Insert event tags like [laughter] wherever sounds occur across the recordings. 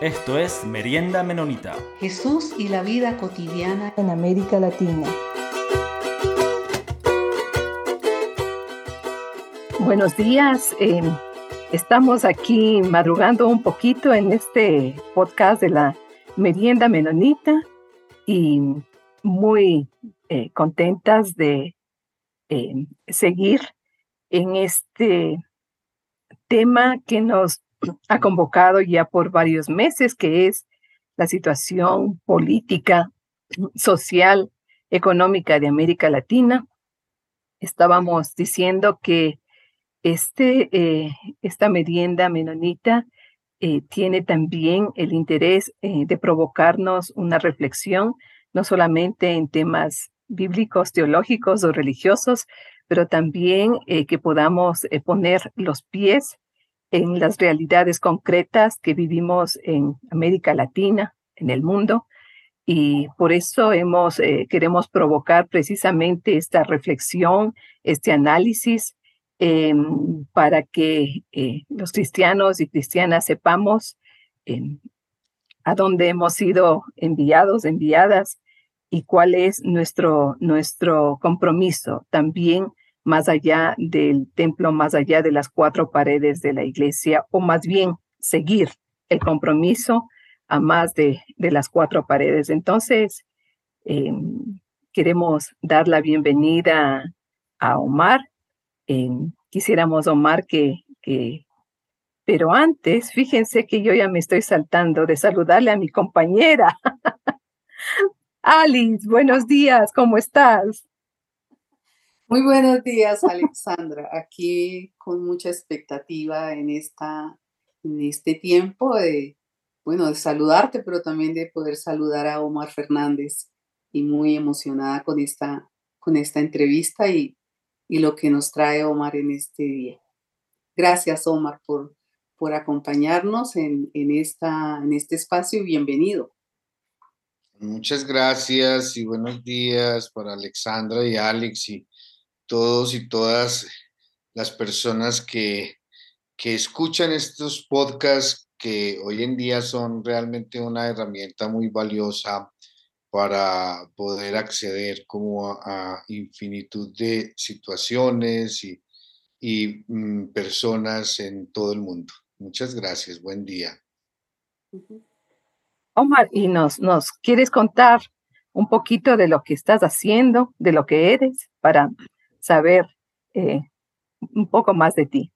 Esto es Merienda Menonita. Jesús y la vida cotidiana en América Latina. Buenos días. Eh, estamos aquí madrugando un poquito en este podcast de la Merienda Menonita y muy eh, contentas de eh, seguir en este tema que nos ha convocado ya por varios meses, que es la situación política, social, económica de América Latina. Estábamos diciendo que este, eh, esta merienda menonita eh, tiene también el interés eh, de provocarnos una reflexión, no solamente en temas bíblicos, teológicos o religiosos, pero también que podamos poner los pies en las realidades concretas que vivimos en América Latina, en el mundo. Y por eso hemos, eh, queremos provocar precisamente esta reflexión, este análisis, em, para que eh, los cristianos y cristianas sepamos em, a dónde hemos sido enviados, enviadas, y cuál es nuestro, nuestro compromiso también más allá del templo, más allá de las cuatro paredes de la iglesia, o más bien seguir el compromiso a más de, de las cuatro paredes. Entonces, em, queremos dar la bienvenida a Omar. Em, quisiéramos, Omar, que, que, pero antes, fíjense que yo ya me estoy saltando de saludarle a mi compañera. [laughs] Alice, buenos días, ¿cómo estás? Muy buenos días, Alexandra. Aquí con mucha expectativa en, esta, en este tiempo de, bueno, de saludarte, pero también de poder saludar a Omar Fernández y muy emocionada con esta, con esta entrevista y, y lo que nos trae Omar en este día. Gracias, Omar, por, por acompañarnos en, en, esta, en este espacio y bienvenido. Muchas gracias y buenos días para Alexandra y Alex todos y todas las personas que, que escuchan estos podcasts que hoy en día son realmente una herramienta muy valiosa para poder acceder como a, infinitud de situaciones y, y mm, personas en todo el mundo. Muchas gracias, buen día. Omar, ¿y nos, nos quieres contar un poquito de lo que estás haciendo, de lo que eres, para saber eh, un poco más de ti.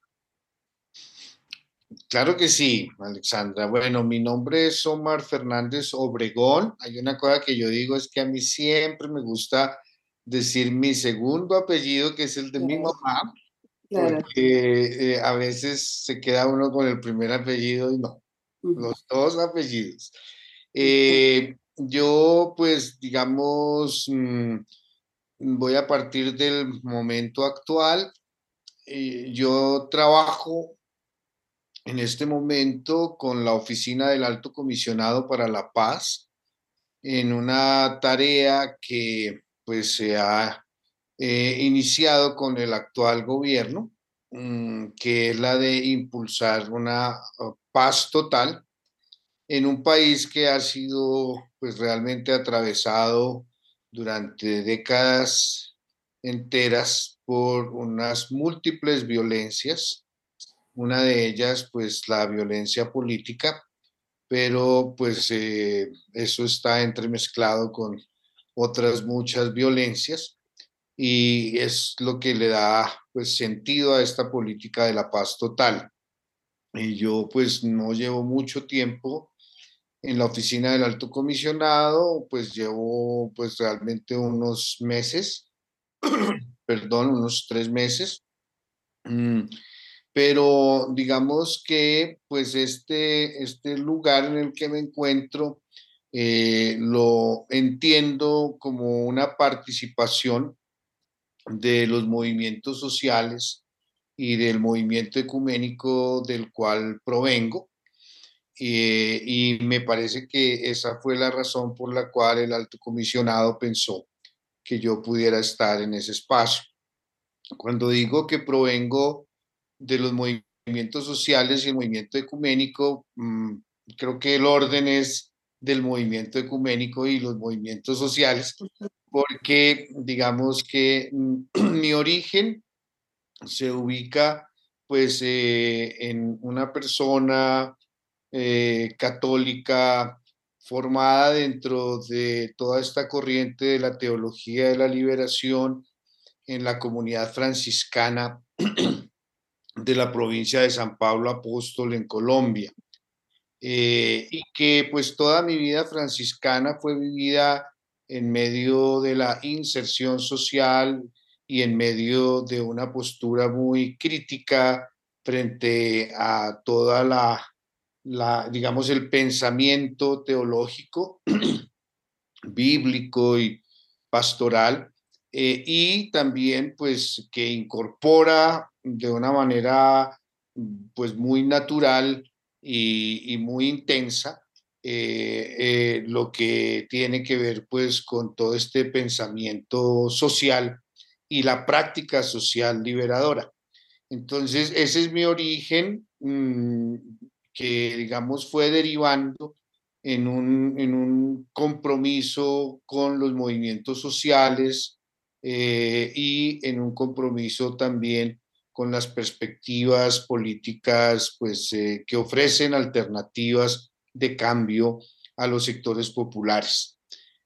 Claro que sí, Alexandra. Bueno, mi nombre es Omar Fernández Obregón. Hay una cosa que yo digo es que a mí siempre me gusta decir mi segundo apellido, que es el de mi mamá, porque eh, a veces se queda uno con el primer apellido y no, los dos apellidos. Eh, yo, pues, digamos, mm, voy a partir del momento actual. Eh, yo trabajo en este momento con la Oficina del Alto Comisionado para la Paz en una tarea que pues se ha eh, iniciado con el actual gobierno, mm, que es la de impulsar una uh, paz total en un país que ha sido pues realmente atravesado durante décadas enteras por unas múltiples violencias, una de ellas pues la violencia política, pero pues eh, eso está entremezclado con otras muchas violencias y es lo que le da pues sentido a esta política de la paz total. Y yo pues no llevo mucho tiempo en la oficina del alto comisionado, pues llevo pues realmente unos meses, [clears throat] perdón, unos tres meses. Mm, pero digamos que pues este, este lugar en el que me encuentro eh, lo entiendo como una participación de los movimientos sociales y del movimiento ecuménico del cual provengo. Eh, y me parece que esa fue la razón por la cual el alto comisionado pensó que yo pudiera estar en ese espacio. Cuando digo que provengo de los movimientos sociales y el movimiento ecuménico, mm, creo que el orden es del movimiento ecuménico y los movimientos sociales, porque digamos que [clears throat] mi origen se ubica pues eh, en una persona eh, católica formada dentro de toda esta corriente de la teología de la liberación en la comunidad franciscana [clears throat] de la provincia de San Pablo Apóstol en Colombia. Eh, y que pues toda mi vida franciscana fue vivida en medio de la inserción social y en medio de una postura muy crítica frente a toda la, la digamos, el pensamiento teológico, [clears throat] bíblico y pastoral, eh, y también pues que incorpora de una manera pues muy natural y, muy intensa eh, eh, lo que tiene que ver pues con todo este pensamiento social y la práctica social liberadora. Entonces, ese es mi origen mm, que, digamos, fue derivando en un, en un, compromiso con los movimientos sociales eh, y en un compromiso también con las perspectivas políticas pues, eh, que ofrecen alternativas de cambio a los sectores populares.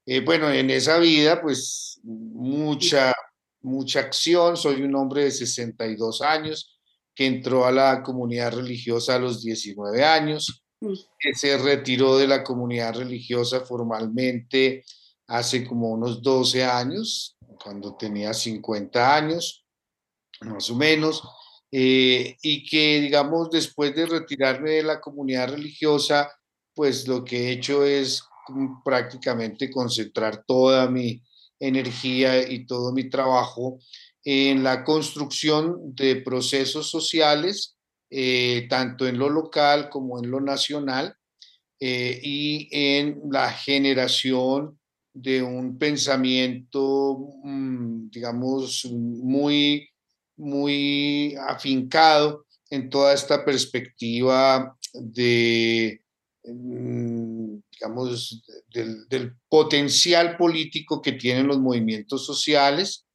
Eh, bueno, en esa vida, pues mucha, mucha acción. Soy un hombre de 62 años que entró a la comunidad religiosa a los 19 años, mm. que se retiró de la comunidad religiosa formalmente hace como unos 12 años, cuando tenía 50 años más o menos, eh, y que, digamos, después de retirarme de la comunidad religiosa, pues lo que he hecho es prácticamente concentrar toda mi energía y todo mi trabajo en la construcción de procesos sociales, eh, tanto en lo local como en lo nacional, eh, y en la generación de un pensamiento, mm, digamos, muy muy afincado en toda esta perspectiva de, mm, digamos, del, potencial político que tienen los movimientos sociales,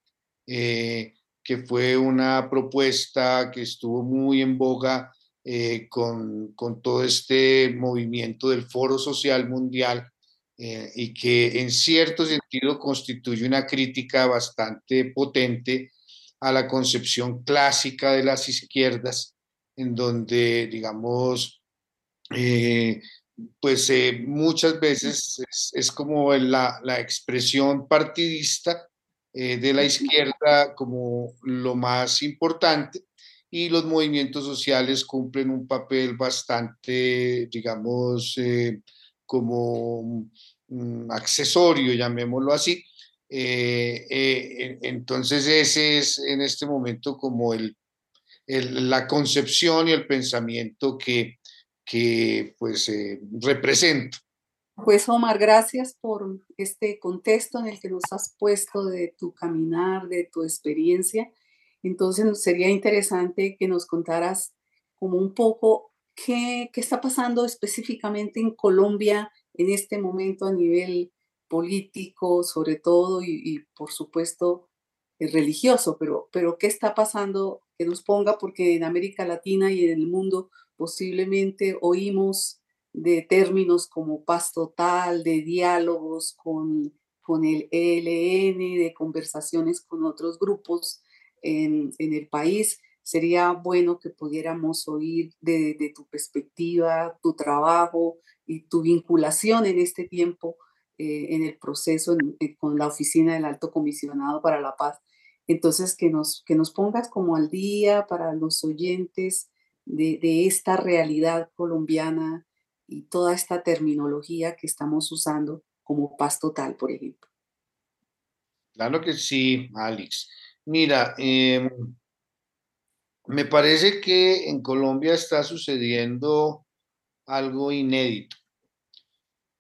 eh, que fue una propuesta que estuvo muy en boga eh, con, con, todo este movimiento del Foro Social Mundial eh, y que en cierto sentido constituye una crítica bastante potente a la concepción clásica de las izquierdas, en donde, digamos, pues muchas veces es, como la, la, expresión partidista eh, de la izquierda como lo más importante y los movimientos sociales cumplen un papel bastante, digamos, como mm, accesorio, llamémoslo así, eh, eh, entonces ese es en este momento como el, la concepción y el pensamiento que, que pues eh, represento. Pues Omar, gracias por este contexto en el que nos has puesto de tu caminar, de tu experiencia. Entonces sería interesante que nos contaras como un poco qué, qué está pasando específicamente en Colombia en este momento a nivel político sobre todo y, por supuesto eh, religioso, pero, pero ¿qué está pasando? Que nos ponga, porque en América Latina y en el mundo posiblemente oímos de términos como paz total, de diálogos con, con el ELN, de conversaciones con otros grupos en, en el país. Sería bueno que pudiéramos oír de, de tu perspectiva, tu trabajo y tu vinculación en este tiempo eh, en el proceso eh, con la oficina del Alto Comisionado para la Paz. Entonces, que nos, que nos pongas como al día para los oyentes de, de esta realidad colombiana y toda esta terminología que estamos usando como paz total, por ejemplo. Claro que sí, Alex. Mira, em, me parece que en Colombia está sucediendo algo inédito.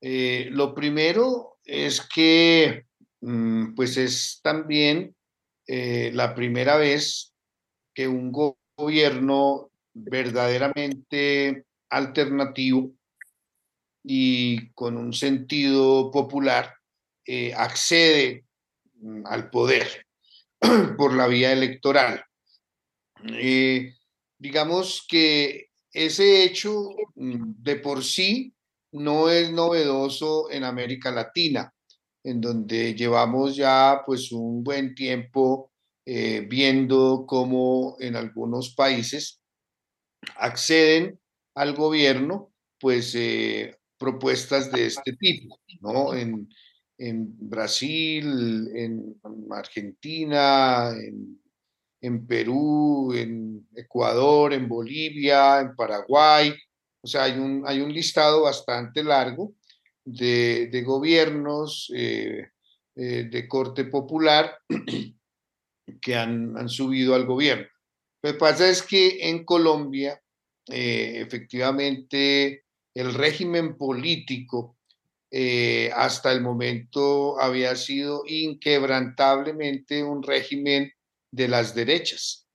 Eh, lo primero es que mm, pues es también eh, la primera vez que un gobierno verdaderamente alternativo y con un sentido popular eh, accede mm, al poder [clears throat] por la vía electoral. Eh, digamos que ese hecho mm, de por sí no es novedoso en América Latina, en donde llevamos ya pues un buen tiempo eh, viendo cómo en algunos países acceden al gobierno pues propuestas de este tipo, ¿no? En, en Brasil, en Argentina, en, en Perú, en Ecuador, en Bolivia, en Paraguay, o sea, hay un, hay un listado bastante largo de, de gobiernos eh, eh, de corte popular [clears throat] que han, han, subido al gobierno. Lo que pasa es que en Colombia, eh, efectivamente, el régimen político hasta el momento había sido inquebrantablemente un régimen de las derechas.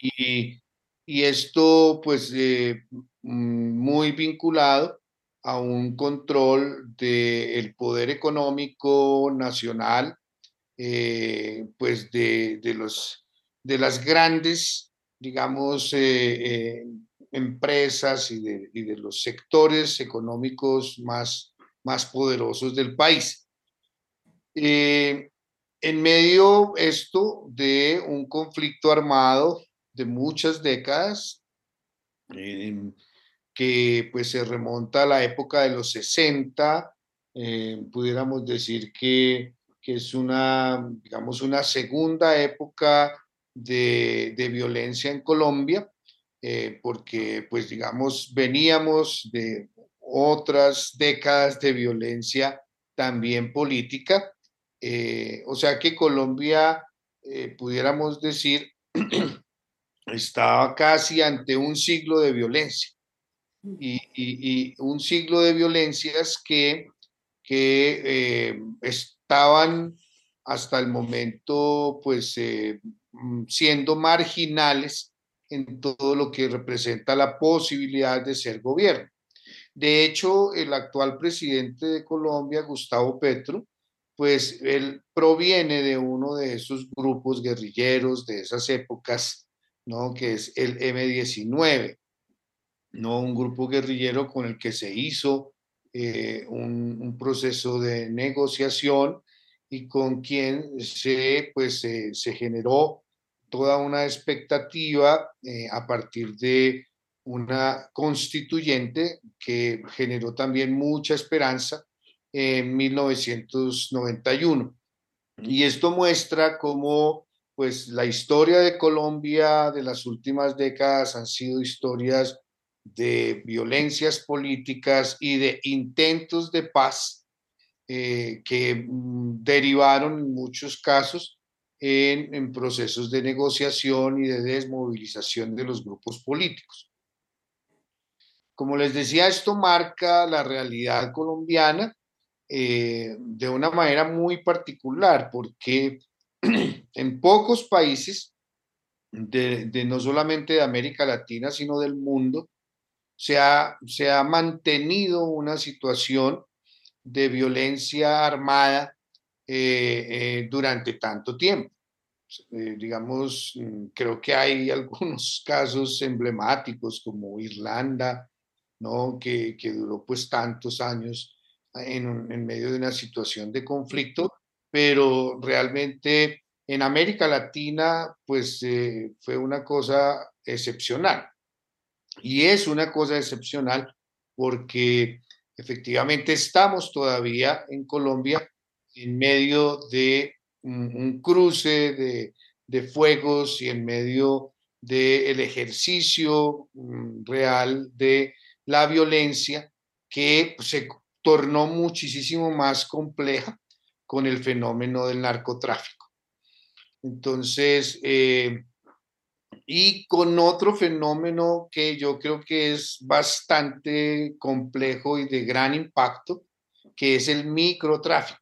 y, y esto pues eh, mm, muy vinculado a un control del poder económico nacional, eh, pues de, de, los, de las grandes, digamos, eh, empresas y de, y de, los sectores económicos más, más poderosos del país. en medio esto de un conflicto armado de muchas décadas, que pues se remonta a la época de los 60, eh, pudiéramos decir que, que, es una, digamos, una segunda época de, de violencia en Colombia, eh, porque pues digamos, veníamos de otras décadas de violencia también política, eh, o sea que Colombia, pudiéramos decir, [clears throat] estaba casi ante un siglo de violencia. Y, un siglo de violencias que, que eh, estaban hasta el momento pues eh, mm, siendo marginales en todo lo que representa la posibilidad de ser gobierno. De hecho, el actual presidente de Colombia, Gustavo Petro, pues él proviene de uno de esos grupos guerrilleros de esas épocas ¿no? que es el M19, ¿no? un grupo guerrillero con el que se hizo eh, un, proceso de negociación y con quien se, pues, se generó toda una expectativa eh, a partir de una constituyente que generó también mucha esperanza en 1991. Y esto muestra cómo pues la historia de Colombia de las últimas décadas han sido historias de violencias políticas y de intentos de paz eh, que mm, derivaron en muchos casos en, procesos de negociación y de desmovilización de los grupos políticos. Como les decía, esto marca la realidad colombiana eh, de una manera muy particular porque [clears throat] en pocos países, de, no solamente de América Latina, sino del mundo, se ha, se ha mantenido una situación de violencia armada eh, eh, durante tanto tiempo. Eh, digamos, mm, creo que hay [laughs] algunos casos emblemáticos como Irlanda, ¿no? que, que duró pues tantos años en, medio de una situación de conflicto pero realmente en América Latina, pues fue una cosa excepcional. Y es una cosa excepcional porque efectivamente estamos todavía en Colombia en medio de un, cruce de, de, fuegos y en medio del ejercicio mm, real de la violencia que se tornó muchísimo más compleja con el fenómeno del narcotráfico. Entonces, eh, y con otro fenómeno que yo creo que es bastante complejo y de gran impacto, que es el microtráfico.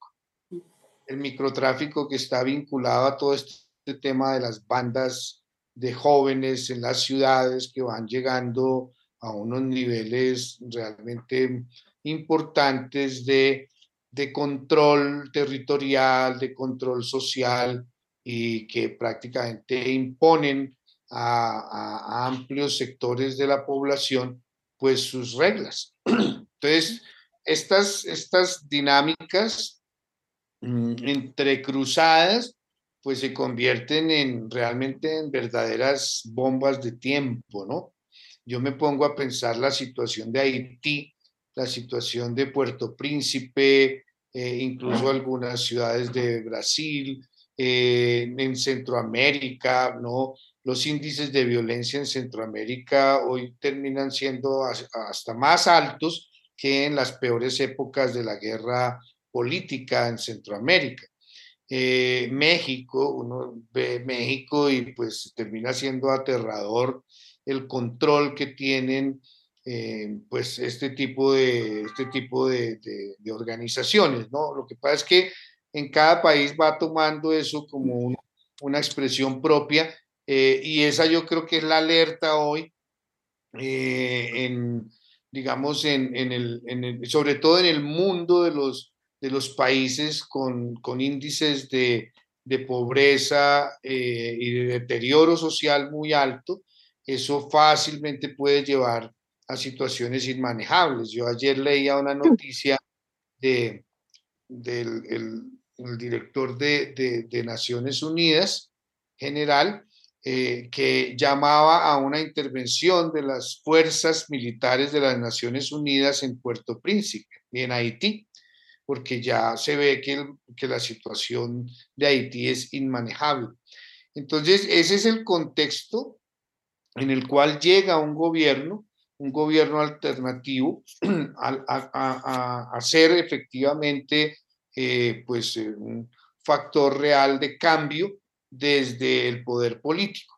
El microtráfico que está vinculado a todo este tema de las bandas de jóvenes en las ciudades que van llegando a unos niveles realmente importantes de, de control territorial, de control social y que prácticamente imponen a, amplios sectores de la población pues sus reglas. [clears throat] Entonces, estas, estas dinámicas mm, entrecruzadas pues se convierten en realmente en verdaderas bombas de tiempo, ¿no? Yo me pongo a pensar la situación de Haití, la situación de Puerto Príncipe, eh, incluso algunas ciudades de Brasil, eh, en Centroamérica, ¿no? Los índices de violencia en Centroamérica hoy terminan siendo hasta más altos que en las peores épocas de la guerra política en Centroamérica. Eh, México, uno ve México y pues termina siendo aterrador el control que tienen eh, pues este tipo de, este tipo de, organizaciones, ¿no? Lo que pasa es que en cada país va tomando eso como una expresión propia eh, y esa yo creo que es la alerta hoy en, digamos, en, el, sobre todo en el mundo de los de los países con, índices de, pobreza eh, y de deterioro social muy alto, eso fácilmente puede llevar a situaciones inmanejables. Yo ayer leía una noticia de, del el, director de, Naciones Unidas, general, eh, que llamaba a una intervención de las fuerzas militares de las Naciones Unidas en Puerto Príncipe y en Haití porque ya se ve que, que la situación de Haití es inmanejable. Entonces, ese es el contexto en el cual llega un gobierno, un gobierno alternativo, [clears throat] a, a, ser efectivamente eh, pues, eh, un factor real de cambio desde el poder político.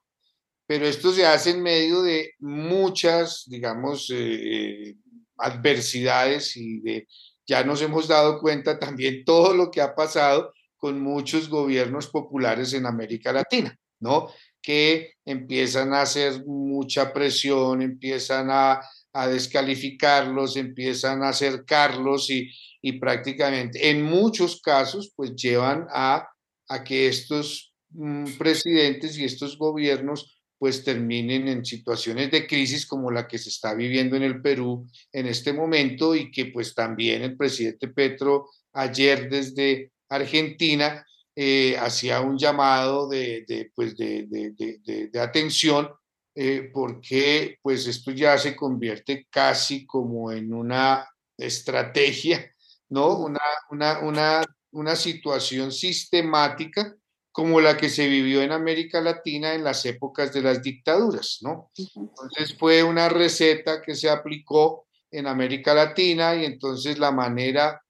Pero esto se hace en medio de muchas, digamos, eh, adversidades y de ya nos hemos dado cuenta también todo lo que ha pasado con muchos gobiernos populares en América Latina, ¿no? Que empiezan a hacer mucha presión, empiezan a, descalificarlos, empiezan a acercarlos y, y, prácticamente en muchos casos pues llevan a, a que estos mm, presidentes y estos gobiernos pues terminen en situaciones de crisis como la que se está viviendo en el Perú en este momento y que pues también el presidente Petro ayer desde Argentina eh, hacía un llamado de, de pues de, de, de atención eh, porque pues esto ya se convierte casi como en una estrategia, ¿no? Una, una, una, una situación sistemática como la que se vivió en América Latina en las épocas de las dictaduras, ¿no? Entonces fue una receta que se aplicó en América Latina y entonces la manera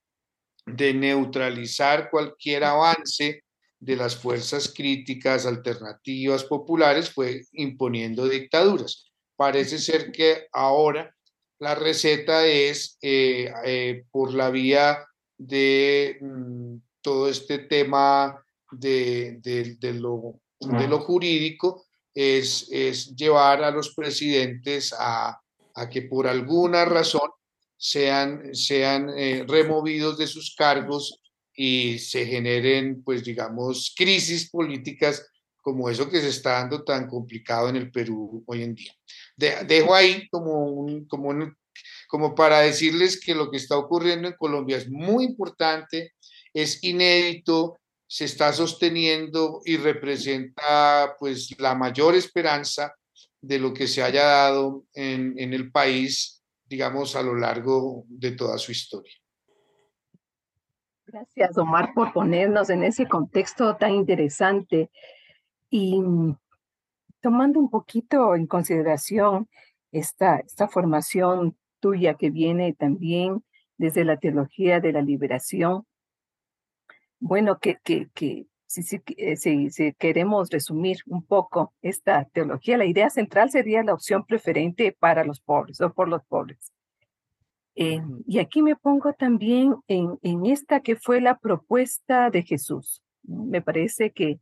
de neutralizar cualquier avance de las fuerzas críticas, alternativas, populares, fue imponiendo dictaduras. Parece ser que ahora la receta es eh, eh, por la vía de mm, todo este tema de, de, lo, de lo, jurídico es, es, llevar a los presidentes a, a, que por alguna razón sean, sean eh, removidos de sus cargos y se generen, pues digamos, crisis políticas como eso que se está dando tan complicado en el Perú hoy en día. dejo ahí como, un, como, como para decirles que lo que está ocurriendo en Colombia es muy importante, es inédito, se está sosteniendo y representa pues la mayor esperanza de lo que se haya dado en, en el país, digamos, a lo largo de toda su historia. Gracias, Omar, por ponernos en ese contexto tan interesante. Y tomando un poquito en consideración esta, esta formación tuya que viene también desde la teología de la liberación, bueno, que, que, que si, si, eh, si, si, queremos resumir un poco esta teología, la idea central sería la opción preferente para los pobres o por los pobres. Eh, y aquí me pongo también en, en esta que fue la propuesta de Jesús. Me parece que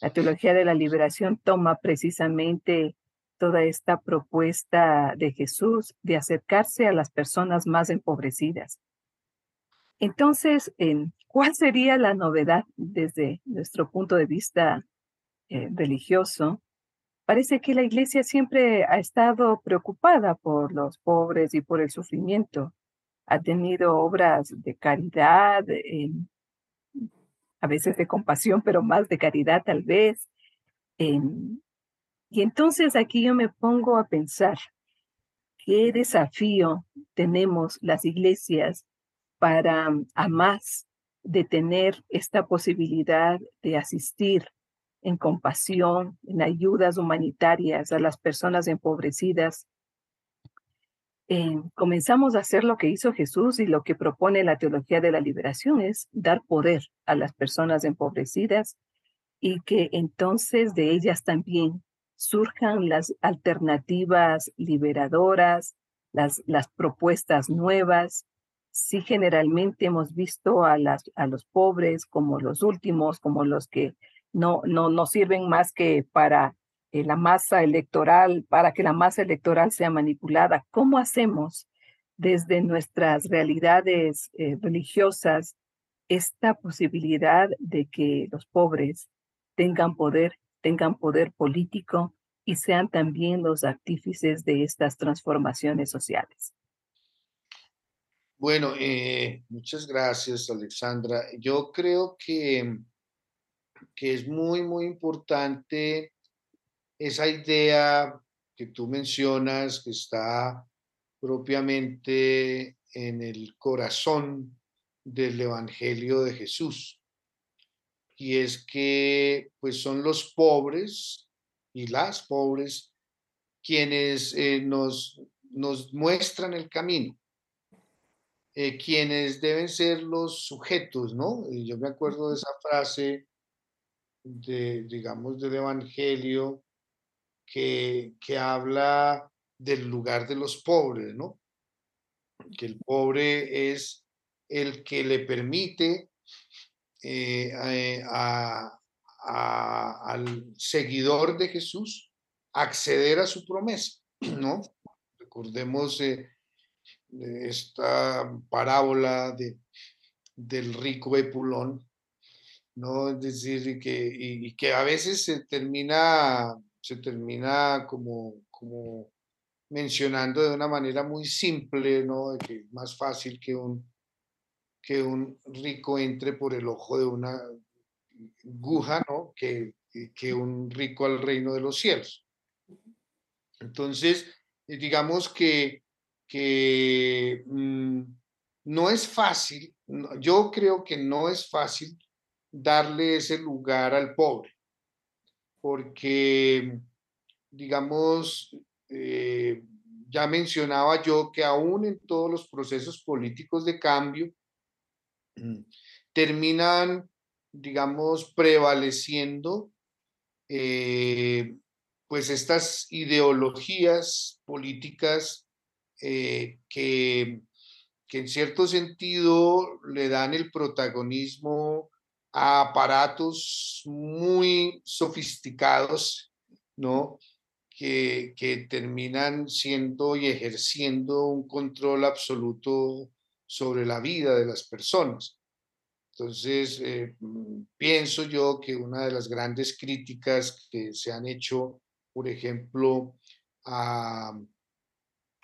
la teología de la liberación toma precisamente toda esta propuesta de Jesús de acercarse a las personas más empobrecidas. Entonces, ¿cuál sería la novedad desde nuestro punto de vista eh, religioso? Parece que la iglesia siempre ha estado preocupada por los pobres y por el sufrimiento. Ha tenido obras de caridad, a veces de compasión, pero más de caridad tal vez. y entonces aquí yo me pongo a pensar, ¿qué desafío tenemos las iglesias para a más de tener esta posibilidad de asistir en compasión, en ayudas humanitarias a las personas empobrecidas. Eh, comenzamos a hacer lo que hizo Jesús y lo que propone la teología de la liberación es dar poder a las personas empobrecidas y que entonces de ellas también surjan las alternativas liberadoras, las propuestas nuevas. Sí, generalmente hemos visto a, las, a los pobres como los últimos, como los que no, no, no sirven más que para eh, la masa electoral, para que la masa electoral sea manipulada. ¿Cómo hacemos desde nuestras realidades eh, religiosas esta posibilidad de que los pobres tengan poder, tengan poder político y sean también los artífices de estas transformaciones sociales? Bueno, eh, muchas gracias, Alexandra. Yo creo que que es muy, muy importante esa idea que tú mencionas, que está propiamente en el corazón del Evangelio de Jesús. Y es que pues son los pobres y las pobres quienes eh, nos, nos muestran el camino, eh, quienes deben ser los sujetos, ¿no? Y yo me acuerdo de esa frase de, digamos, del Evangelio que, que habla del lugar de los pobres, ¿no? Que el pobre es el que le permite eh, eh, al seguidor de Jesús acceder a su promesa, ¿no? Recordemos eh, esta parábola de, del rico Epulón, ¿no? Es decir, que, y, que a veces se termina, se termina como, como mencionando de una manera muy simple, ¿no? De que es más fácil que un, que un rico entre por el ojo de una aguja, ¿no? Que, que un rico al reino de los cielos. Entonces, digamos que, que mm, no es fácil, yo creo que no es fácil darle ese lugar al pobre, porque, digamos, eh, ya mencionaba yo que aún en todos los procesos políticos de cambio, mm, terminan, digamos, prevaleciendo eh, pues estas ideologías políticas eh, que, que en cierto sentido le dan el protagonismo a aparatos muy sofisticados, ¿no? Que, que, terminan siendo y ejerciendo un control absoluto sobre la vida de las personas. Entonces, eh, mm, pienso yo que una de las grandes críticas que se han hecho, por ejemplo, a,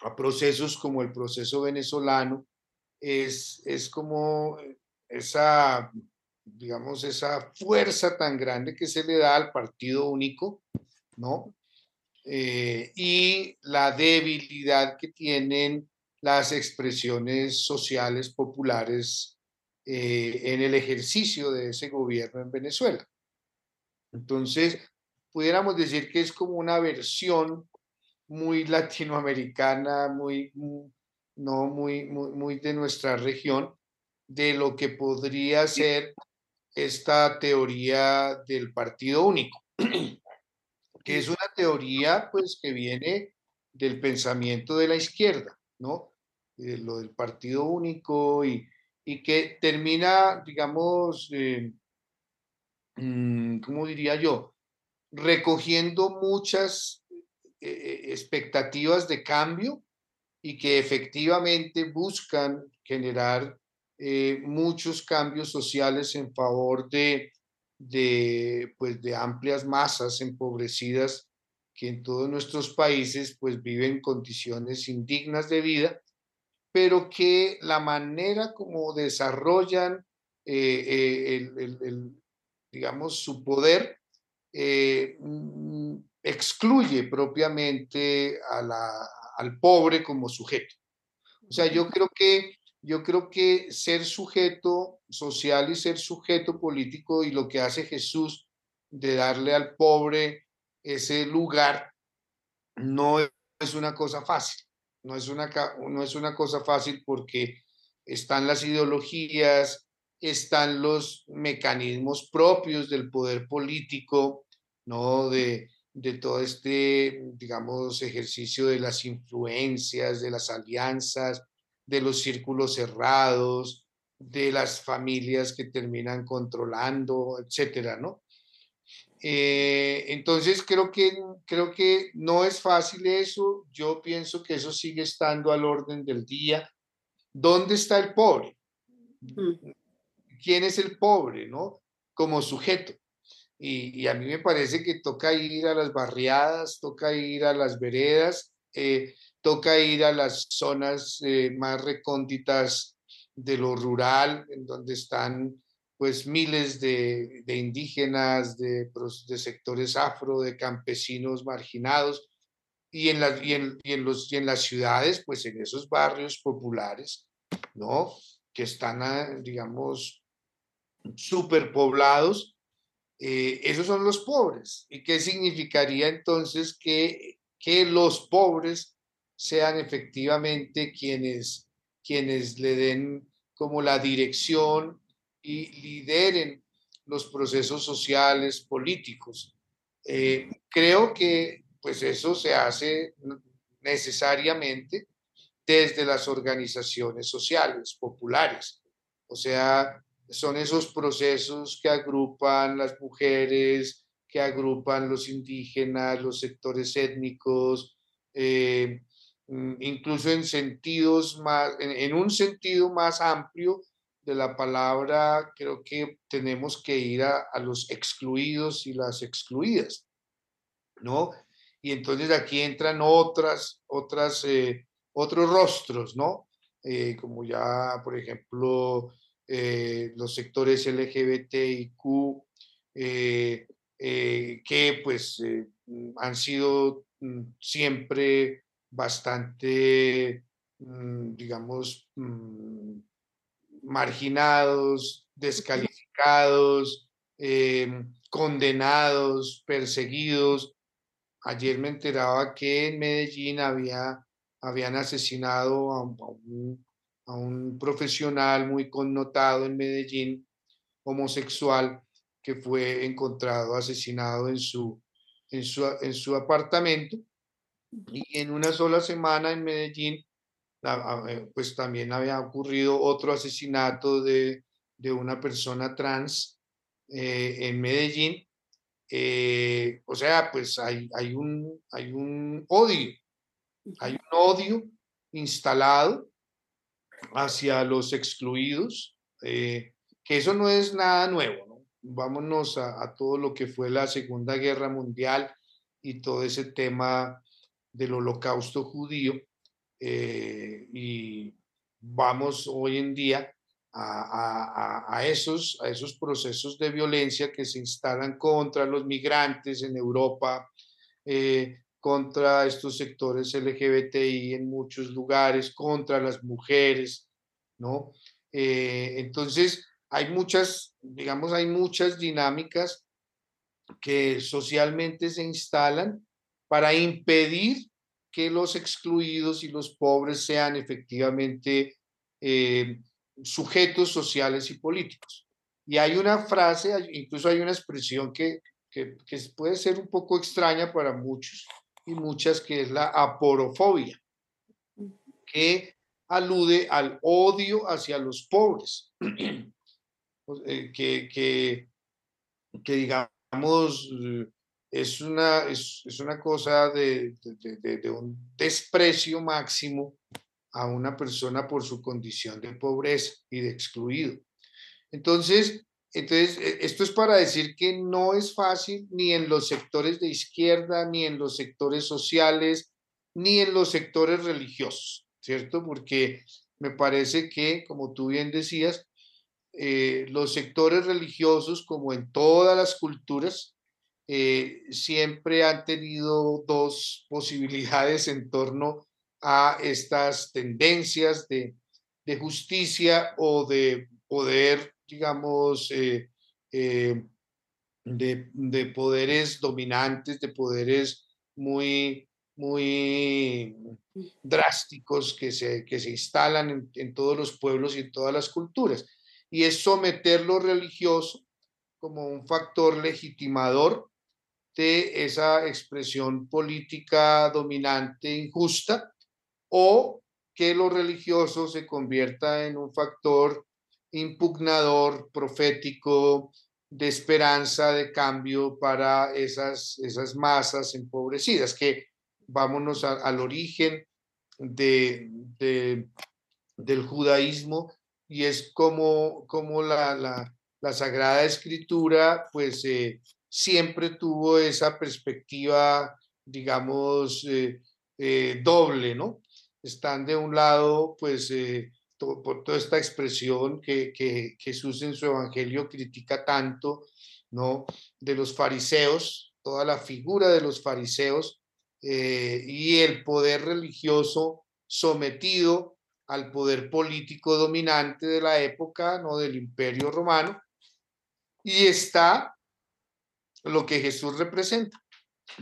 a procesos como el proceso venezolano, es, es como esa digamos, esa fuerza tan grande que se le da al partido único, ¿no? Eh, y la debilidad que tienen las expresiones sociales populares eh, en el ejercicio de ese gobierno en Venezuela. Entonces, pudiéramos decir que es como una versión muy latinoamericana, muy, no muy, muy, muy de nuestra región, de lo que podría ser esta teoría del partido único, [clears throat] que es una teoría pues que viene del pensamiento de la izquierda, ¿no? De lo del partido único y, y que termina, digamos, eh, mm, ¿cómo diría yo? Recogiendo muchas expectativas de cambio y que efectivamente buscan generar muchos cambios sociales en favor de, de, pues, de amplias masas empobrecidas que en todos nuestros países pues viven condiciones indignas de vida, pero que la manera como desarrollan eh, eh, el, digamos, su poder eh, excluye propiamente a la, al pobre como sujeto. O sea, yo creo que yo creo que ser sujeto social y ser sujeto político y lo que hace Jesús de darle al pobre ese lugar no es una cosa fácil. No es una, no es una cosa fácil porque están las ideologías, están los mecanismos propios del poder político, ¿no? De, de todo este, digamos, ejercicio de las influencias, de las alianzas, de los círculos cerrados, de las familias que terminan controlando, etcétera, ¿no? Eh, entonces creo que, creo que no es fácil eso, yo pienso que eso sigue estando al orden del día. ¿Dónde está el pobre? Mm. ¿Quién es el pobre, no? Como sujeto. Y, a mí me parece que toca ir a las barriadas, toca ir a las veredas, eh, toca ir a las zonas eh, más recónditas de lo rural, en donde están pues miles de, indígenas, de, de, sectores afro, de campesinos marginados, y en, y, en, los, y en las ciudades, pues en esos barrios populares, ¿no? Que están, ah, digamos, superpoblados, eh, esos son los pobres. ¿Y qué significaría entonces que, que los pobres sean efectivamente quienes, quienes le den como la dirección y lideren los procesos sociales, políticos. Eh, creo que pues eso se hace necesariamente desde las organizaciones sociales, populares. O sea, son esos procesos que agrupan las mujeres, que agrupan los indígenas, los sectores étnicos, eh, Mm, incluso en sentidos más, en, un sentido más amplio de la palabra, creo que tenemos que ir a, los excluidos y las excluidas, ¿no? Y entonces aquí entran otras, otras, eh, otros rostros, ¿no? Eh, como ya, por ejemplo, eh, los sectores LGBTIQ, que pues han sido mm, siempre bastante, mm, digamos, mm, marginados, descalificados, condenados, perseguidos. Ayer me enteraba que en Medellín había, habían asesinado a un, profesional muy connotado en Medellín, homosexual, que fue encontrado asesinado en su, en su, en su apartamento. Y en una sola semana en Medellín, eh, pues también había ocurrido otro asesinato de, de una persona trans eh, en Medellín. Eh, o sea, pues hay, hay, un, hay un odio, hay un odio instalado hacia los excluidos, que eso no es nada nuevo, ¿no? Vámonos a, a, todo lo que fue la Segunda Guerra Mundial y todo ese tema del holocausto judío eh, y vamos hoy en día a, esos, a esos procesos de violencia que se instalan contra los migrantes en Europa, eh, contra estos sectores LGBTI en muchos lugares, contra las mujeres, ¿no? Eh, entonces, hay muchas, digamos, hay muchas dinámicas que socialmente se instalan para impedir que los excluidos y los pobres sean efectivamente eh, sujetos sociales y políticos. Y hay una frase, incluso hay una expresión que, que, puede ser un poco extraña para muchos y muchas, que es la aporofobia, que alude al odio hacia los pobres, [clears throat] pues, eh, que, que, digamos es una, es, una cosa de, de, un desprecio máximo a una persona por su condición de pobreza y de excluido. Entonces, entonces, e, esto es para decir que no es fácil ni en los sectores de izquierda, ni en los sectores sociales, ni en los sectores religiosos, ¿cierto? Porque me parece que, como tú bien decías, eh, los sectores religiosos, como en todas las culturas, eh, siempre han tenido dos posibilidades en torno a estas tendencias de, justicia o de poder, digamos, eh, de, poderes dominantes, de poderes muy, muy drásticos que se, que se instalan en, todos los pueblos y en todas las culturas. Y es someter lo religioso como un factor legitimador de esa expresión política dominante injusta o que lo religioso se convierta en un factor impugnador, profético, de esperanza, de cambio para esas, esas masas empobrecidas, que vámonos al origen de, del judaísmo y es como, como la, la, Sagrada Escritura pues eh, siempre tuvo esa perspectiva, digamos, eh, eh, doble, ¿no? Están de un lado pues por toda esta expresión que, que, Jesús en su evangelio critica tanto, ¿no? De los fariseos, toda la figura de los fariseos, eh, y el poder religioso sometido al poder político dominante de la época, ¿no? del imperio romano, y está lo que Jesús representa,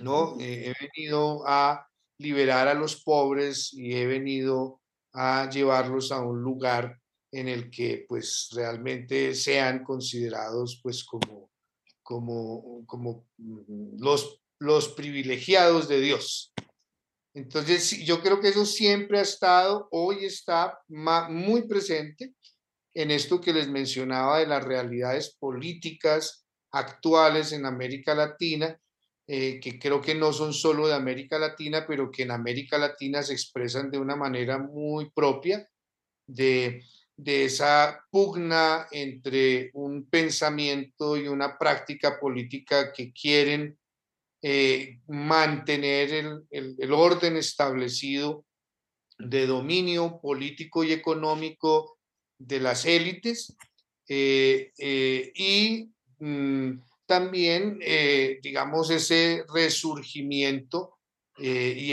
¿no? Eh, he venido a liberar a los pobres y he venido a llevarlos a un lugar en el que pues realmente sean considerados pues como, como, como mm, los los privilegiados de Dios. Entonces, yo creo que eso siempre ha estado, hoy está muy presente en esto que les mencionaba de las realidades políticas actuales en América Latina, eh, que creo que no son solo de América Latina, pero que en América Latina se expresan de una manera muy propia de, de esa pugna entre un pensamiento y una práctica política que quieren eh, mantener el, orden establecido de dominio político y económico de las élites eh, eh, y mm, también, digamos, ese resurgimiento y, y,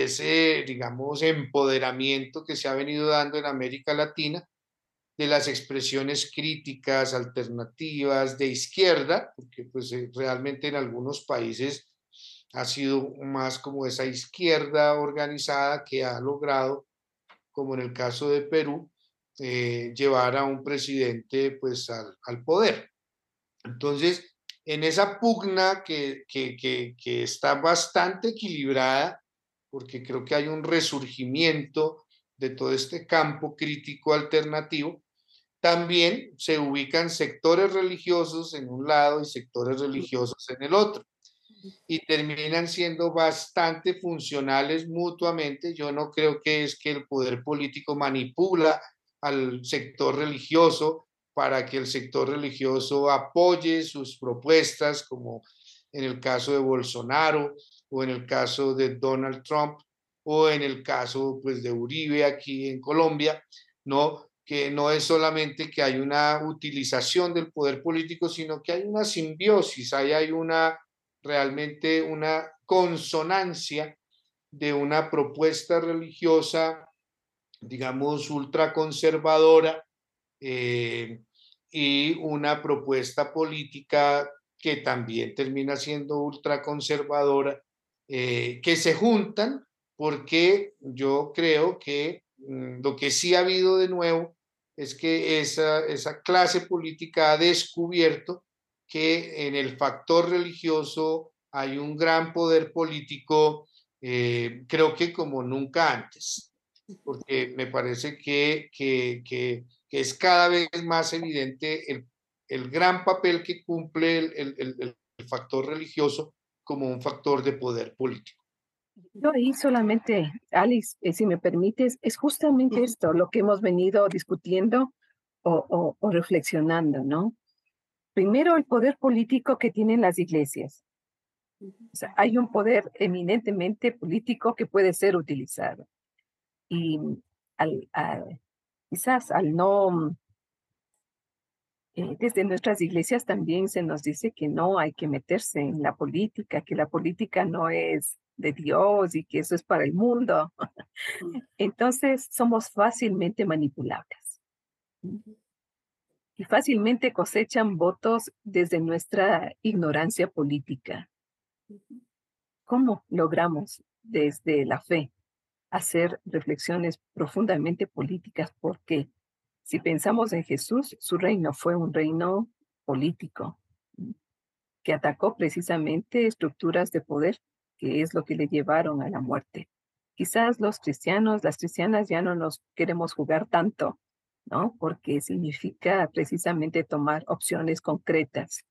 ese, digamos, empoderamiento que se ha venido dando en América Latina de las expresiones críticas, alternativas, de izquierda, porque pues realmente en algunos países ha sido más como esa izquierda organizada que ha logrado, como en el caso de Perú, eh, llevar a un presidente pues al, poder. Entonces, en esa pugna que, que, que, está bastante equilibrada, porque creo que hay un resurgimiento de todo este campo crítico alternativo, también se ubican sectores religiosos en un lado y sectores religiosos en el otro y terminan siendo bastante funcionales mutuamente. Yo no creo que es que el poder político manipula al sector religioso para que el sector religioso apoye sus propuestas, como en el caso de Bolsonaro o en el caso de Donald Trump o en el caso pues de Uribe aquí en Colombia, no que no es solamente que hay una utilización del poder político, sino que hay una simbiosis, ahí hay una realmente una consonancia de una propuesta religiosa, digamos, ultraconservadora eh, y una propuesta política que también termina siendo ultraconservadora, eh, que se juntan porque yo creo que mm, lo que sí ha habido de nuevo es que esa, esa clase política ha descubierto que en el factor religioso hay un gran poder político, eh, creo que como nunca antes, porque me parece que, que, que, es cada vez más evidente el, el, gran papel que cumple el, el, el factor religioso como un factor de poder político. Yo ahí solamente, Alice, eh, si me permites, es justamente esto lo que hemos venido discutiendo o, o reflexionando, ¿no? Primero, el poder político que tienen las iglesias. O sea, hay un poder eminentemente político que puede ser utilizado. Y al, quizás al no, eh, desde nuestras iglesias también se nos dice que no hay que meterse en la política, que la política no es de Dios y que eso es para el mundo. [laughs] Entonces somos fácilmente manipulables y fácilmente cosechan votos desde nuestra ignorancia política. ¿Cómo logramos desde la fe hacer reflexiones profundamente políticas? Porque si pensamos en Jesús, su reino fue un reino político que atacó precisamente estructuras de poder, que es lo que le llevaron a la muerte. Quizás los cristianos, las cristianas ya no nos queremos jugar tanto, ¿no? Porque significa precisamente tomar opciones concretas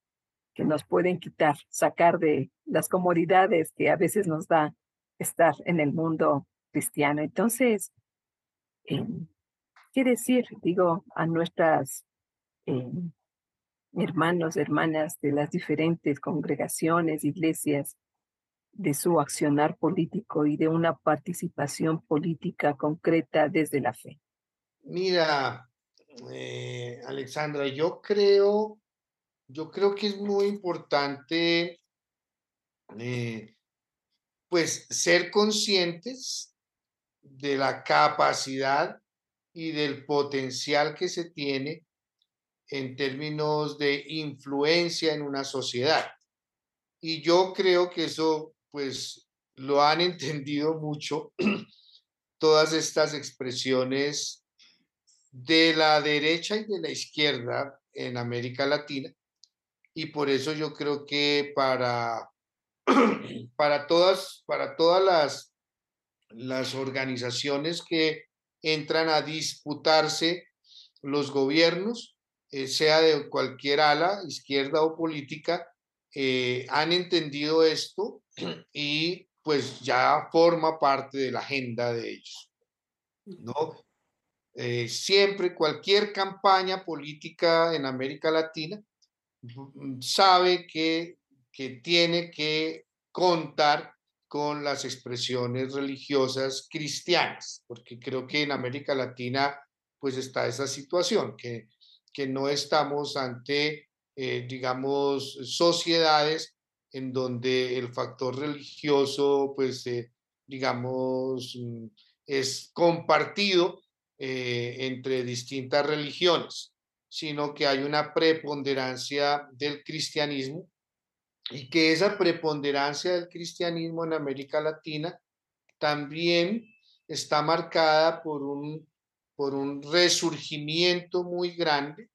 que nos pueden quitar, sacar de las comodidades que a veces nos da estar en el mundo cristiano. Entonces, eh, ¿qué decir? Digo, a nuestras eh, hermanos, hermanas de las diferentes congregaciones, iglesias, de su accionar político y de una participación política concreta desde la fe. Mira, eh, Alexandra, yo creo yo creo que es muy importante, eh, pues, ser conscientes de la capacidad y del potencial que se tiene en términos de influencia en una sociedad. Y yo creo que eso, pues, lo han [laughs] entendido mucho [clears throat] todas estas expresiones de la derecha y de la izquierda en América Latina, y por eso yo creo que para, [clears throat] para todas, para todas las, las organizaciones que entran a disputarse los gobiernos, eh, sea de cualquier ala, izquierda o política, eh, han entendido esto [clears throat] y pues ya forma parte de la agenda de ellos. ¿no? Eh, siempre cualquier campaña política en América Latina sabe que, que tiene que contar con las expresiones religiosas cristianas, porque creo que en América Latina pues está esa situación, que, que no estamos ante, eh, digamos, sociedades en donde el factor religioso pues, eh, digamos, mm, es compartido eh, entre distintas religiones sino que hay una preponderancia del cristianismo y que esa preponderancia del cristianismo en América Latina también está marcada por un, por un resurgimiento muy grande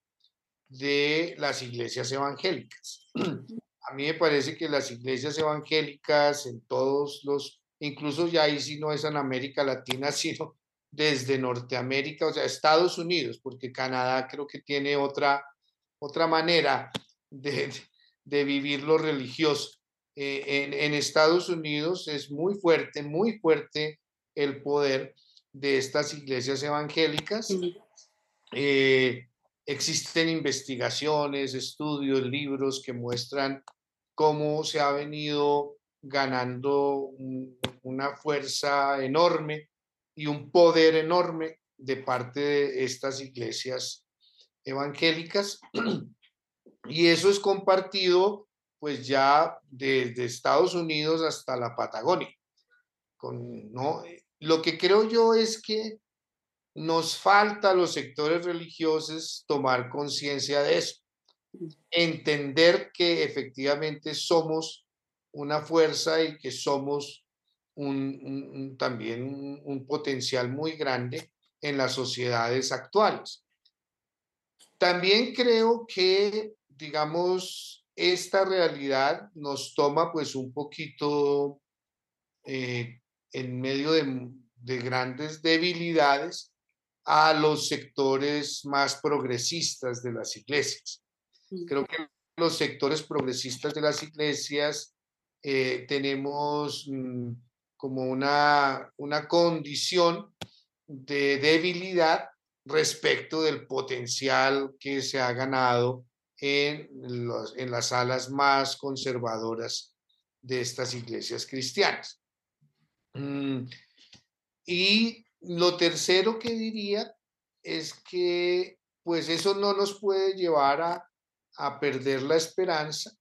de las iglesias evangélicas. A mí me parece que las iglesias evangélicas en todos los, incluso ya ahí si no es en América Latina, [laughs] sino desde Norteamérica, o sea, Estados Unidos, porque Canadá creo que tiene otra, otra manera de, de vivir lo religioso. Eh, en, en, Estados Unidos es muy fuerte, muy fuerte el poder de estas iglesias evangélicas. Eh, existen investigaciones, estudios, libros que muestran cómo se ha venido ganando una fuerza enorme y un poder enorme de parte de estas iglesias evangélicas. [clears throat] Y eso es compartido pues ya desde Estados Unidos hasta la Patagonia. Con, ¿no? Lo que creo yo es que nos falta a los sectores religiosos tomar conciencia de eso, entender que efectivamente somos una fuerza y que somos un, también un, potencial muy grande en las sociedades actuales. También creo que, digamos, esta realidad nos toma pues un poquito eh, en medio de, de grandes debilidades a los sectores más progresistas de las iglesias. Creo que los sectores progresistas de las iglesias eh, tenemos mm, como una, una condición de debilidad respecto del potencial que se ha ganado en, en las alas más conservadoras de estas iglesias cristianas. Mm, y lo tercero que diría es que pues eso no nos puede llevar a, a perder la esperanza,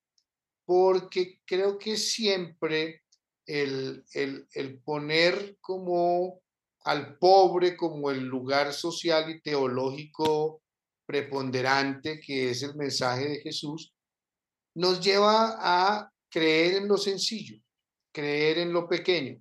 porque creo que siempre el, el, el, poner como al pobre como el lugar social y teológico preponderante que es el mensaje de Jesús, nos lleva a creer en lo sencillo, creer en lo pequeño.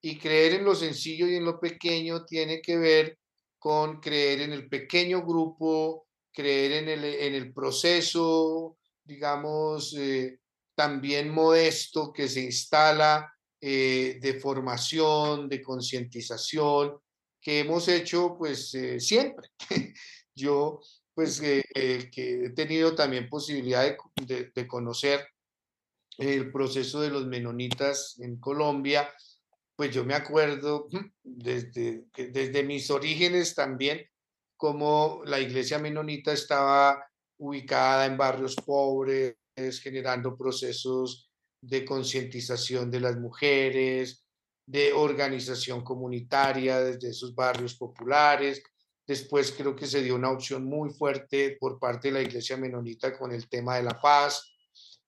Y creer en lo sencillo y en lo pequeño tiene que ver con creer en el pequeño grupo, creer en el, en el proceso, digamos, eh, también modesto que se instala eh, de formación, de concientización, que hemos hecho pues eh, siempre. [laughs] Yo pues que he tenido también posibilidad de, conocer el proceso de los menonitas en Colombia, pues yo me acuerdo desde, desde mis orígenes también, como la iglesia menonita estaba ubicada en barrios pobres, generando procesos de concientización de las mujeres, de organización comunitaria desde esos barrios populares. Después creo que se dio una opción muy fuerte por parte de la iglesia menonita con el tema de la paz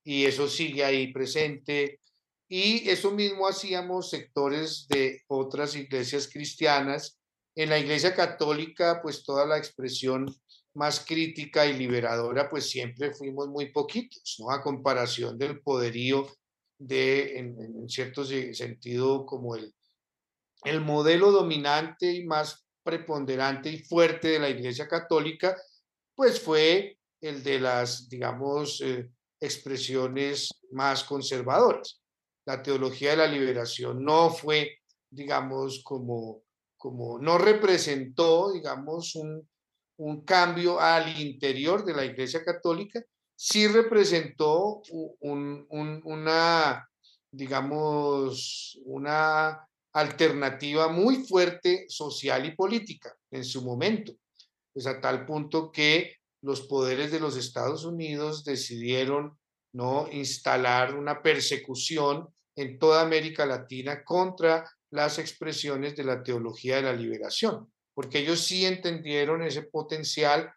y eso sigue ahí presente. Y eso mismo hacíamos sectores de otras iglesias cristianas. En la iglesia católica, pues toda la expresión más crítica y liberadora, pues siempre fuimos muy poquitos, ¿no? A comparación del poderío de, en, cierto sentido, como el, el modelo dominante y más preponderante y fuerte de la iglesia católica, pues fue el de las, digamos, eh, expresiones más conservadoras. La teología de la liberación no fue, digamos, como, como no representó, digamos, un, un cambio al interior de la Iglesia Católica, sí representó un, un, una, digamos, una alternativa muy fuerte social y política en su momento, pues a tal punto que los poderes de los Estados Unidos decidieron no instalar una persecución en toda América Latina contra las expresiones de la teología de la liberación, porque ellos sí entendieron ese potencial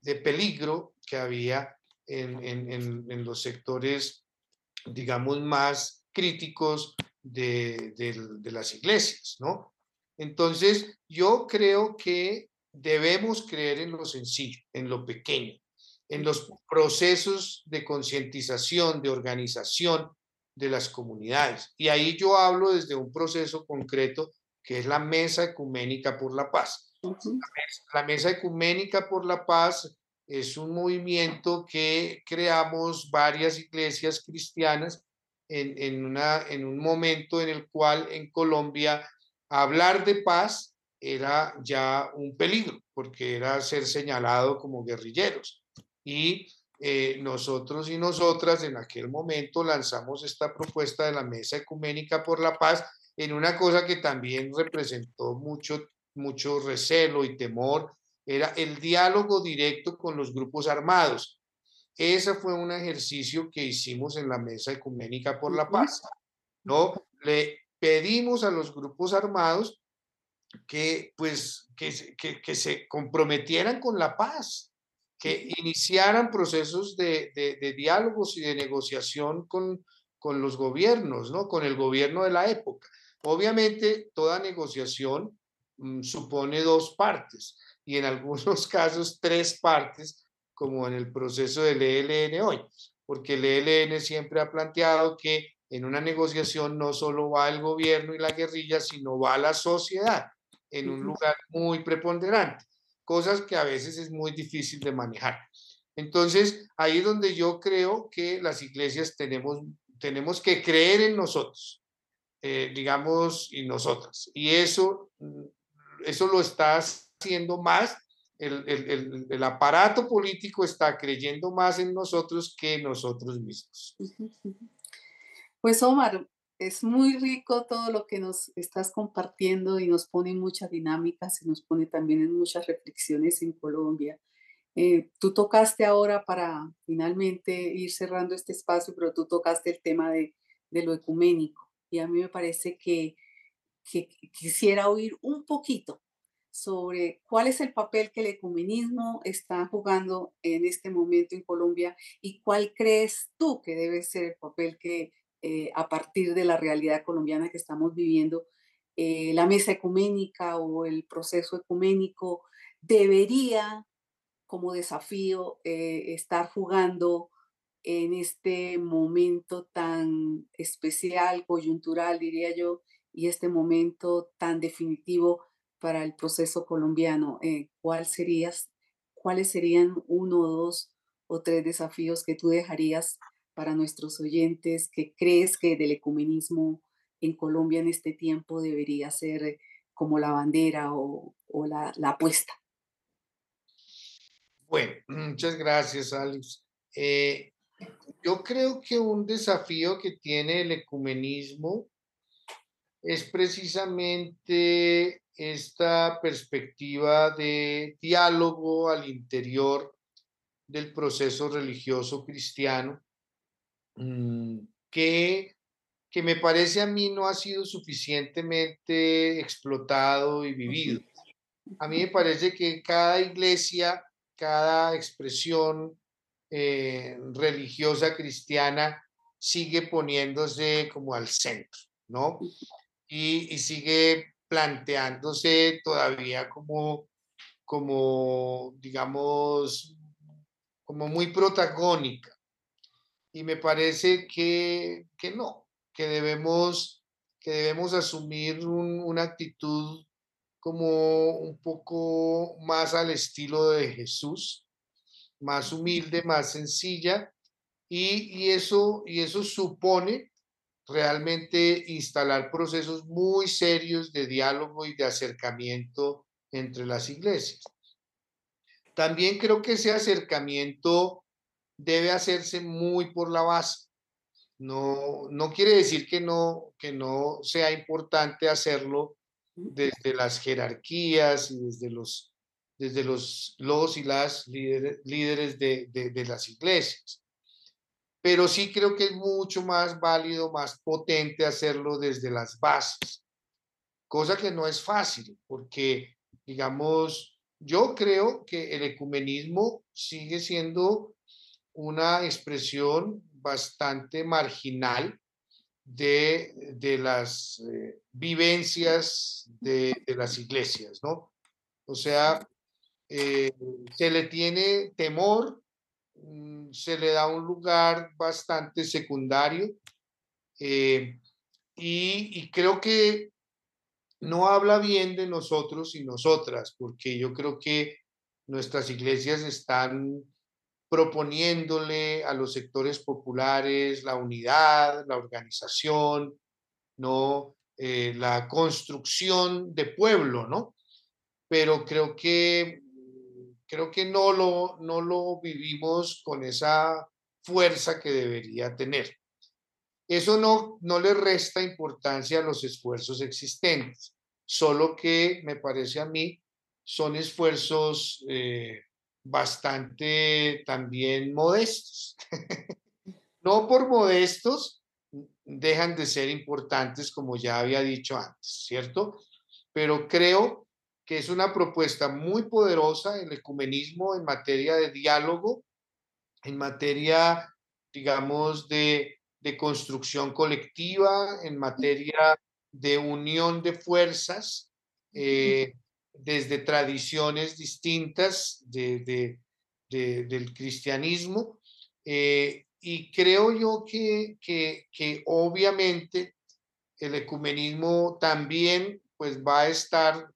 de peligro que había en, en, los sectores, digamos, más críticos de, de, las iglesias, ¿no? Entonces, yo creo que debemos creer en lo sencillo, en lo pequeño, en los procesos de concientización, de organización de las comunidades. Y ahí yo hablo desde un proceso concreto que es la Mesa Ecuménica por la Paz. La Mesa Ecuménica por la Paz es un movimiento que creamos varias iglesias cristianas en, en, una, en un momento en el cual en Colombia hablar de paz era ya un peligro, porque era ser señalado como guerrilleros. Y eh, nosotros y nosotras en aquel momento lanzamos esta propuesta de la Mesa Ecuménica por la Paz en una cosa que también representó mucho, mucho recelo y temor, era el diálogo directo con los grupos armados. Ese fue un ejercicio que hicimos en la Mesa Ecuménica por la Paz, ¿no? Le pedimos a los grupos armados que, pues, que, que, que se comprometieran con la paz, que iniciaran procesos de, de, diálogos y de negociación con, con los gobiernos, ¿no? Con el gobierno de la época. Obviamente, toda negociación mm, supone dos partes y en algunos [laughs] casos tres partes, como en el proceso del ELN hoy, porque el ELN siempre ha planteado que en una negociación no solo va el gobierno y la guerrilla, sino va la sociedad en un lugar muy preponderante cosas que a veces es muy difícil de manejar. Entonces, ahí es donde yo creo que las iglesias tenemos, tenemos que creer en nosotros, eh, digamos, y nosotras. Y eso, eso lo está haciendo más, el, el, el, aparato político está creyendo más en nosotros que nosotros mismos. Pues Omar, es muy rico todo lo que nos estás compartiendo y nos pone en muchas dinámicas y nos pone también en muchas reflexiones en Colombia. Eh, tú tocaste ahora para finalmente ir cerrando este espacio, pero tú tocaste el tema de, de lo ecuménico y a mí me parece que, que quisiera oír un poquito sobre cuál es el papel que el ecumenismo está jugando en este momento en Colombia y cuál crees tú que debe ser el papel que eh, a partir de la realidad colombiana que estamos viviendo, eh, la mesa ecuménica o el proceso ecuménico debería como desafío eh, estar jugando en este momento tan especial, coyuntural, diría yo, y este momento tan definitivo para el proceso colombiano. ¿cuál serías, ¿Cuáles serían uno, dos o tres desafíos que tú dejarías para nuestros oyentes que crees que del ecumenismo en Colombia en este tiempo debería ser eh, como la bandera o, la, apuesta? Bueno, muchas gracias, Alex. Eh, yo creo que un desafío que tiene el ecumenismo es precisamente esta perspectiva de diálogo al interior del proceso religioso cristiano Mm, que, que me parece a mí no ha sido suficientemente explotado y vivido. A mí me parece que cada iglesia, cada expresión eh, religiosa cristiana sigue poniéndose como al centro, ¿no? Y, y, sigue planteándose todavía como, como, digamos, como muy protagónica. Y me parece que, que no, que debemos, que debemos asumir una actitud como un poco más al estilo de Jesús, más humilde, más sencilla, y, y, eso, y eso supone realmente instalar procesos muy serios de diálogo y de acercamiento entre las iglesias. También creo que ese acercamiento debe hacerse muy por la base. No, no quiere decir que no, que no sea importante hacerlo desde las jerarquías y desde los, desde los, los y las líderes, de, de las iglesias. Pero sí creo que es mucho más válido, más potente hacerlo desde las bases, cosa que no es fácil, porque, digamos, yo creo que el ecumenismo sigue siendo una expresión bastante marginal de, de las eh, vivencias de, las iglesias, ¿no? O sea, eh, se le tiene temor, se le da un lugar bastante secundario eh, y, y creo que no habla bien de nosotros y nosotras, porque yo creo que nuestras iglesias están proponiéndole a los sectores populares la unidad, la organización, ¿no? Eh, la construcción de pueblo, ¿no? Pero creo que, creo que no, lo, no lo vivimos con esa fuerza que debería tener. Eso no, no le resta importancia a los esfuerzos existentes, solo que me parece a mí son esfuerzos eh, bastante también modestos. [laughs] no por modestos dejan de ser importantes, como ya había dicho antes, ¿cierto? Pero creo que es una propuesta muy poderosa el ecumenismo en materia de diálogo, en materia, digamos, de, de construcción colectiva, en materia de unión de fuerzas. Eh, desde tradiciones distintas de, del cristianismo. Eh, y creo yo que, que, obviamente el ecumenismo también pues va a estar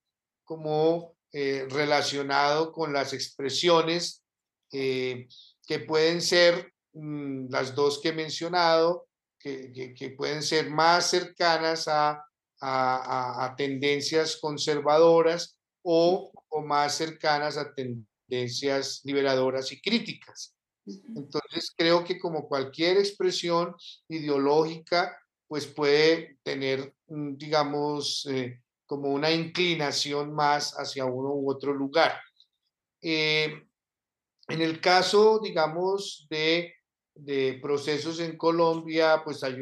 como eh, relacionado con las expresiones eh, que pueden ser mm, las dos que he mencionado, que, que pueden ser más cercanas a, a, a, tendencias conservadoras o, más cercanas a tendencias liberadoras y críticas. Entonces creo que como cualquier expresión ideológica, pues puede tener, digamos, eh, como una inclinación más hacia uno u otro lugar. Eh, en el caso, digamos, de, procesos en Colombia, pues hay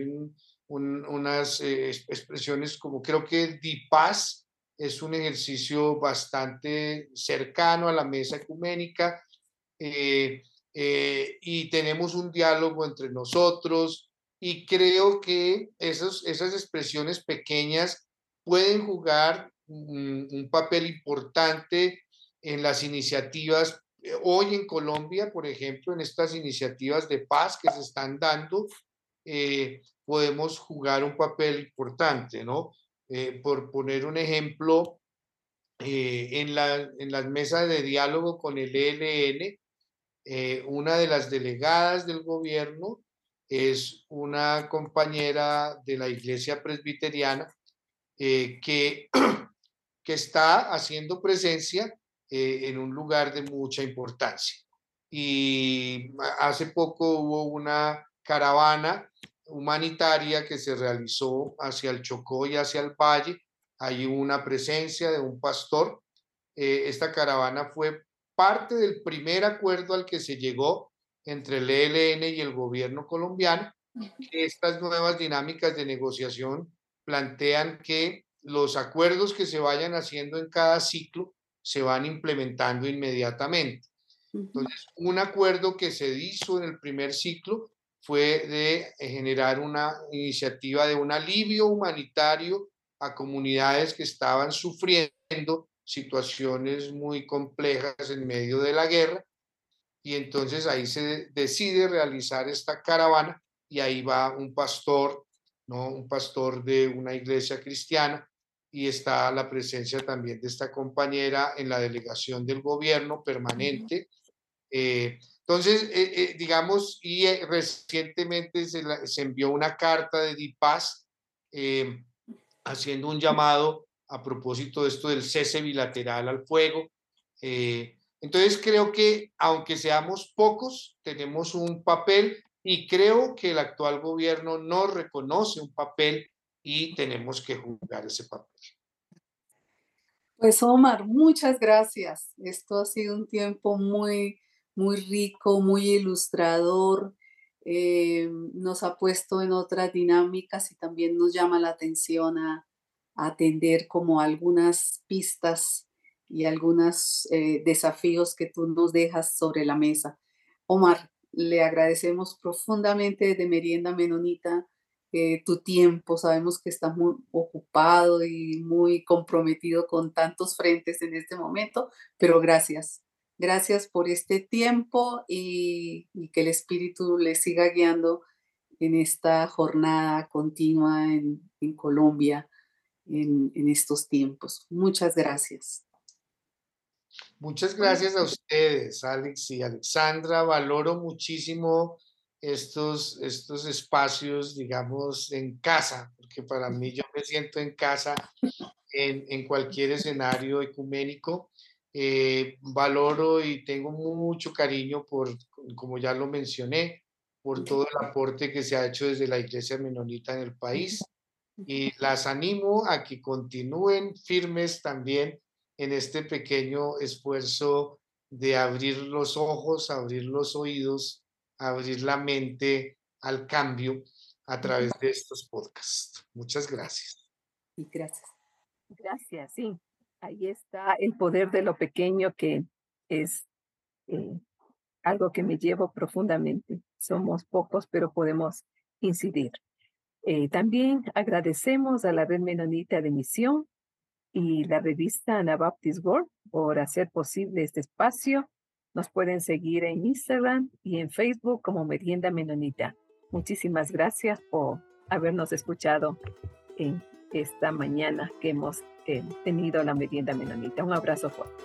unas eh, expresiones como creo que DIPAS es un ejercicio bastante cercano a la mesa ecuménica eh, y tenemos un diálogo entre nosotros y creo que esas expresiones pequeñas pueden jugar un, papel importante en las iniciativas. Eh, hoy en Colombia, por ejemplo, en estas iniciativas de paz que se están dando, eh, podemos jugar un papel importante, ¿no? Eh, por poner un ejemplo, en, la, en las mesas de diálogo con el ELN, una de las delegadas del gobierno es una compañera de la iglesia presbiteriana eh, que, [clears throat] que está haciendo presencia eh, en un lugar de mucha importancia. Y hace poco hubo una caravana humanitaria que se realizó hacia el Chocó y hacia el Valle. Hay una presencia de un pastor. Eh, esta caravana fue parte del primer acuerdo al que se llegó entre el ELN y el gobierno colombiano. Estas nuevas dinámicas de negociación plantean que los acuerdos que se vayan haciendo en cada ciclo se van implementando inmediatamente. Entonces, un acuerdo que se hizo en el primer ciclo fue de generar una iniciativa de un alivio humanitario a comunidades que estaban sufriendo situaciones muy complejas en medio de la guerra. Y entonces ahí se decide realizar esta caravana y ahí va un pastor ¿no? un pastor de una iglesia cristiana, y está la presencia también de esta compañera en la delegación del gobierno permanente. Eh, entonces, eh, eh, digamos, y recientemente se, se, envió una carta de DIPAS haciendo un llamado a propósito de esto del cese bilateral al fuego. entonces, creo que aunque seamos pocos, tenemos un papel y creo que el actual gobierno no reconoce un papel y tenemos que jugar ese papel. Pues Omar, muchas gracias. Esto ha sido un tiempo muy, muy rico, muy ilustrador. Eh, nos ha puesto en otras dinámicas y también nos llama la atención a, atender como algunas pistas y algunos eh, desafíos que tú nos dejas sobre la mesa. Omar, le agradecemos profundamente de Merienda Menonita eh, tu tiempo. Sabemos que estás muy ocupado y muy comprometido con tantos frentes en este momento, pero gracias. Gracias por este tiempo y, que el Espíritu le siga guiando en esta jornada continua en, Colombia en estos tiempos. Muchas gracias. Muchas gracias a ustedes, Alex y Alexandra. Valoro muchísimo estos, estos espacios, digamos, en casa, porque para mí yo me siento en casa en, en cualquier escenario ecuménico. Eh, valoro y tengo mucho cariño por, como ya lo mencioné, por todo el aporte que se ha hecho desde la Iglesia Menonita en el país. Y las animo a que continúen firmes también en este pequeño esfuerzo de abrir los ojos, abrir los oídos, abrir la mente al cambio a través de estos podcasts. Muchas gracias. Gracias. Gracias, sí. Ahí está el poder de lo pequeño que es eh, algo que me llevo profundamente. Somos pocos, pero podemos incidir. Eh, también agradecemos a la Red Menonita de Misión y la revista Anabaptist World por hacer posible este espacio. Nos pueden seguir en Instagram y en Facebook como Merienda Menonita. Muchísimas gracias por habernos escuchado en esta mañana que hemos eh, tenido la Merienda Menonita. Un abrazo fuerte.